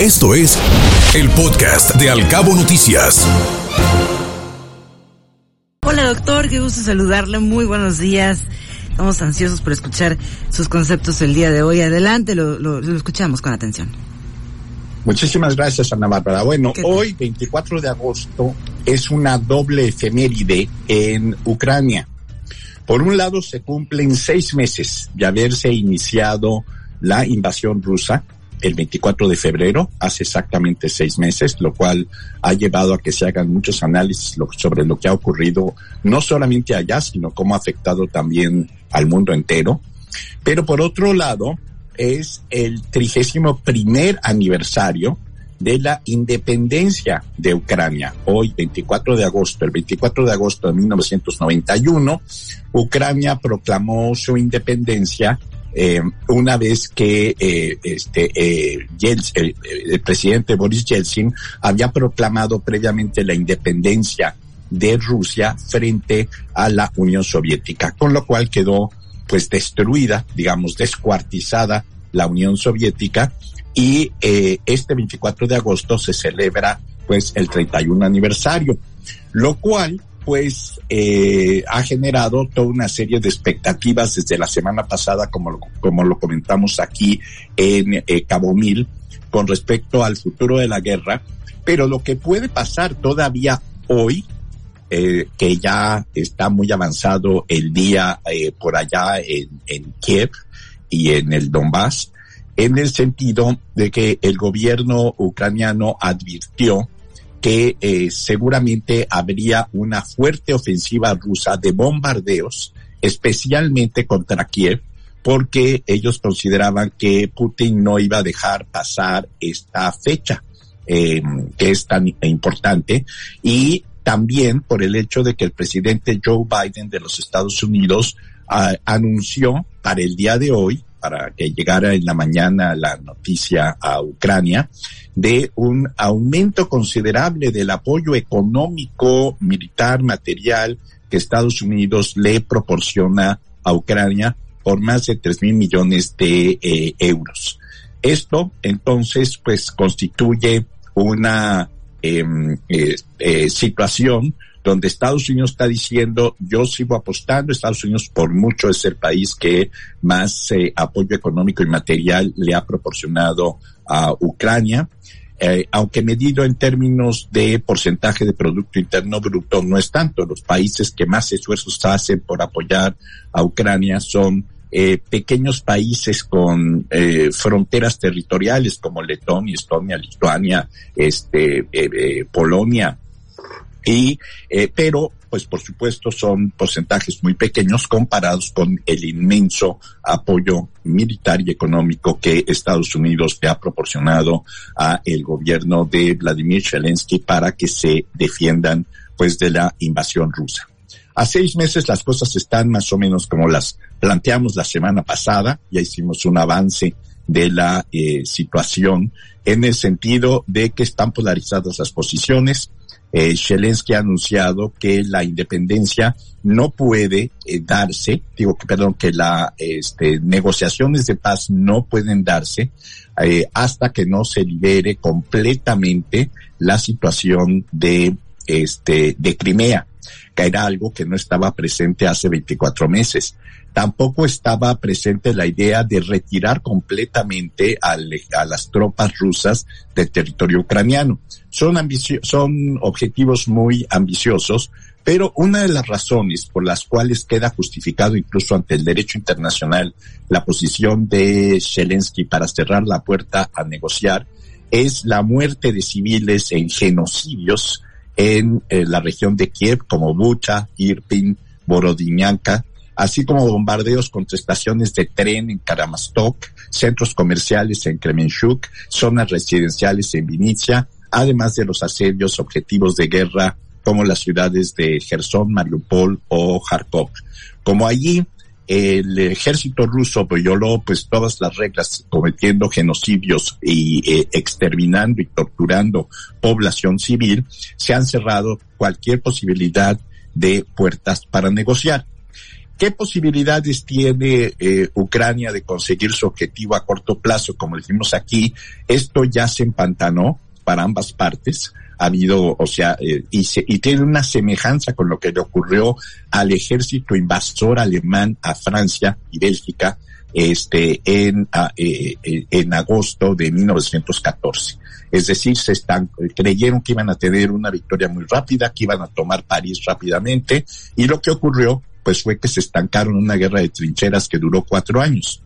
Esto es el podcast de Alcabo Noticias. Hola doctor, qué gusto saludarle, muy buenos días. Estamos ansiosos por escuchar sus conceptos el día de hoy. Adelante, lo, escuchamos con atención. Muchísimas gracias, Ana Bárbara. Bueno, hoy, 24 de agosto, es una doble efeméride en Ucrania. Por un lado, se cumplen seis meses de haberse iniciado la invasión rusa el 24 de febrero, hace exactamente seis meses, lo cual ha llevado a que se hagan muchos análisis sobre lo que ha ocurrido, no solamente allá, sino cómo ha afectado también al mundo entero. Pero por otro lado, es el trigésimo primer aniversario de la independencia de Ucrania. Hoy, 24 de agosto, el 24 de agosto de 1991, Ucrania proclamó su independencia eh, una vez que eh, este eh, el, presidente Boris Yeltsin había proclamado previamente la independencia de Rusia frente a la Unión Soviética, con lo cual quedó pues destruida, digamos, descuartizada la Unión Soviética. Y eh, este 24 de agosto se celebra pues el 31 aniversario, lo cual pues eh, ha generado toda una serie de expectativas desde la semana pasada, como lo, como lo comentamos aquí en eh, Cabo Mil, con respecto al futuro de la guerra. Pero lo que puede pasar todavía hoy, eh, que ya está muy avanzado el día eh, por allá en, en Kiev y en el Donbass, en el sentido de que el gobierno ucraniano advirtió que eh, seguramente habría una fuerte ofensiva rusa de bombardeos, especialmente contra Kiev, porque ellos consideraban que Putin no iba a dejar pasar esta fecha, eh, que es tan importante, y también por el hecho de que el presidente Joe Biden de los Estados Unidos ah, anunció para el día de hoy para que llegara en la mañana la noticia a Ucrania de un aumento considerable del apoyo económico, militar, material que Estados Unidos le proporciona a Ucrania por más de tres mil millones de eh, euros. Esto entonces pues constituye una em, eh, eh, situación donde Estados Unidos está diciendo, yo sigo apostando, Estados Unidos por mucho es el país que más eh, apoyo económico y material le ha proporcionado a Ucrania. Eh, aunque medido en términos de porcentaje de Producto Interno Bruto, no es tanto. Los países que más esfuerzos hacen por apoyar a Ucrania son eh, pequeños países con fronteras territoriales como Letonia, Estonia, Lituania, este, Polonia, y, eh, pero, pues por supuesto son porcentajes muy pequeños comparados con el inmenso apoyo militar y económico que Estados Unidos le ha proporcionado a el gobierno de Vladimir Zelensky para que se defiendan pues de la invasión rusa. A seis meses las cosas están más o menos como las planteamos la semana pasada, ya hicimos un avance de la eh, situación en el sentido de que están polarizadas las posiciones, eh, Zelensky ha anunciado que la independencia no puede eh, darse, digo que perdón, que las este, negociaciones de paz no pueden darse eh, hasta que no se libere completamente la situación de este de Crimea, que era algo que no estaba presente hace 24 meses tampoco estaba presente la idea de retirar completamente a, las tropas rusas del territorio ucraniano. Son, son objetivos muy ambiciosos, pero una de las razones por las cuales queda justificado incluso ante el derecho internacional la posición de Zelensky para cerrar la puerta a negociar es la muerte de civiles en genocidios en la región de Kiev como Bucha, Irpin, Borodinyanka, así como bombardeos contra estaciones de tren en Karamastok, centros comerciales en Kremenchuk, zonas residenciales en Vinicia, además de los asedios objetivos de guerra como las ciudades de Gerson, Mariupol o Kharkov. Como allí el ejército ruso violó pues todas las reglas cometiendo genocidios y eh, exterminando y torturando población civil, se han cerrado cualquier posibilidad de puertas para negociar. ¿Qué posibilidades tiene eh, Ucrania de conseguir su objetivo a corto plazo? Como dijimos aquí, esto ya se empantanó para ambas partes. Ha habido, o sea, eh, y, se, y tiene una semejanza con lo que le ocurrió al ejército invasor alemán a Francia y Bélgica este, en, eh, en agosto de 1914. Es decir, se están, creyeron que iban a tener una victoria muy rápida, que iban a tomar París rápidamente, y lo que ocurrió pues fue que se estancaron una guerra de trincheras que duró cuatro años.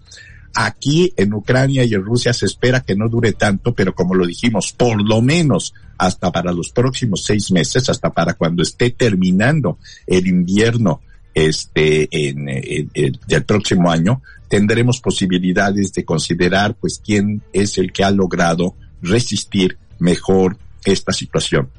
Aquí en Ucrania y en Rusia se espera que no dure tanto, pero como lo dijimos, por lo menos hasta para los próximos seis meses, hasta para cuando esté terminando el invierno este en, del próximo año, tendremos posibilidades de considerar pues quién es el que ha logrado resistir mejor esta situación.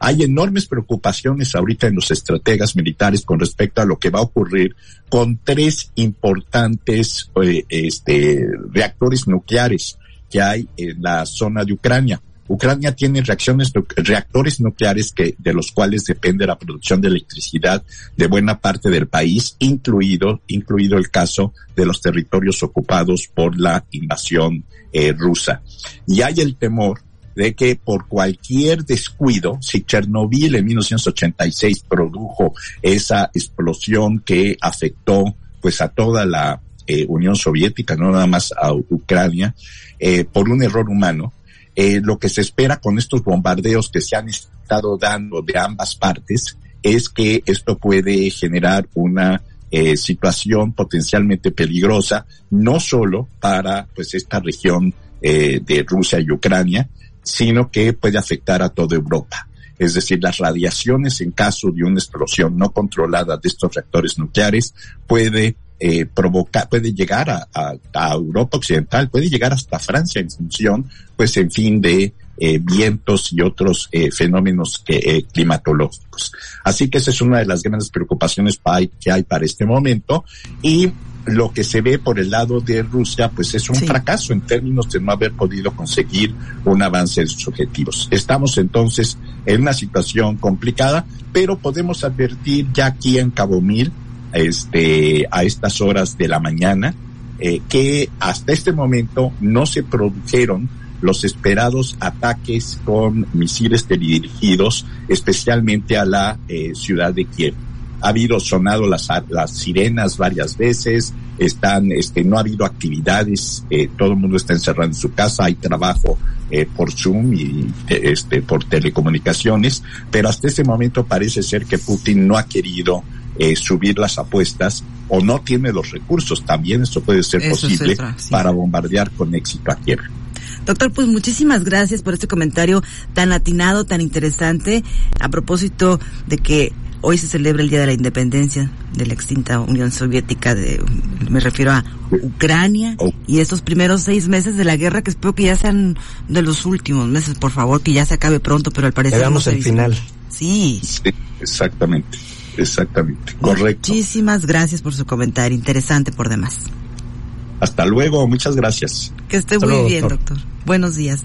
Hay enormes preocupaciones ahorita en los estrategas militares con respecto a lo que va a ocurrir con tres importantes eh, este, reactores nucleares que hay en la zona de Ucrania. Ucrania tiene reacciones, reactores nucleares que, de los cuales depende la producción de electricidad de buena parte del país, incluido, incluido el caso de los territorios ocupados por la invasión eh, rusa. Y hay el temor de que por cualquier descuido, si Chernobyl en 1986 produjo esa explosión que afectó pues a toda la eh, Unión Soviética, no nada más a Ucrania, eh, por un error humano, eh, lo que se espera con estos bombardeos que se han estado dando de ambas partes es que esto puede generar una situación potencialmente peligrosa, no solo para pues esta región de Rusia y Ucrania, sino que puede afectar a toda Europa. Es decir, las radiaciones en caso de una explosión no controlada de estos reactores nucleares puede eh, provocar, puede llegar a, a, Europa Occidental, puede llegar hasta Francia en función, pues en fin, de eh, vientos y otros eh, fenómenos eh, climatológicos. Así que esa es una de las grandes preocupaciones que hay para este momento y lo que se ve por el lado de Rusia, pues es un fracaso en términos de no haber podido conseguir un avance en sus objetivos. Estamos entonces en una situación complicada, pero podemos advertir ya aquí en Cabo Mil, este, a estas horas de la mañana, eh, que hasta este momento no se produjeron los esperados ataques con misiles dirigidos especialmente a la eh, ciudad de Kiev ha habido sonado las, las sirenas varias veces, están, este, no ha habido actividades, eh, todo el mundo está encerrado en su casa, hay trabajo eh, por Zoom y este, por telecomunicaciones, pero hasta ese momento parece ser que Putin no ha querido eh, subir las apuestas o no tiene los recursos. También eso puede ser posible para bombardear con éxito a Kiev. Doctor, pues muchísimas gracias por este comentario tan atinado, tan interesante, a propósito de que Hoy se celebra el Día de la Independencia de la extinta Unión Soviética, de, me refiero a Ucrania, oh. y estos primeros seis meses de la guerra que espero que ya sean de los últimos meses, por favor, que ya se acabe pronto, pero al parecer... Llegamos al final. Sí. sí. Exactamente, exactamente, correcto. Muchísimas gracias por su comentario, interesante por demás. Hasta luego, muchas gracias. Que esté muy bien, doctor. Buenos días.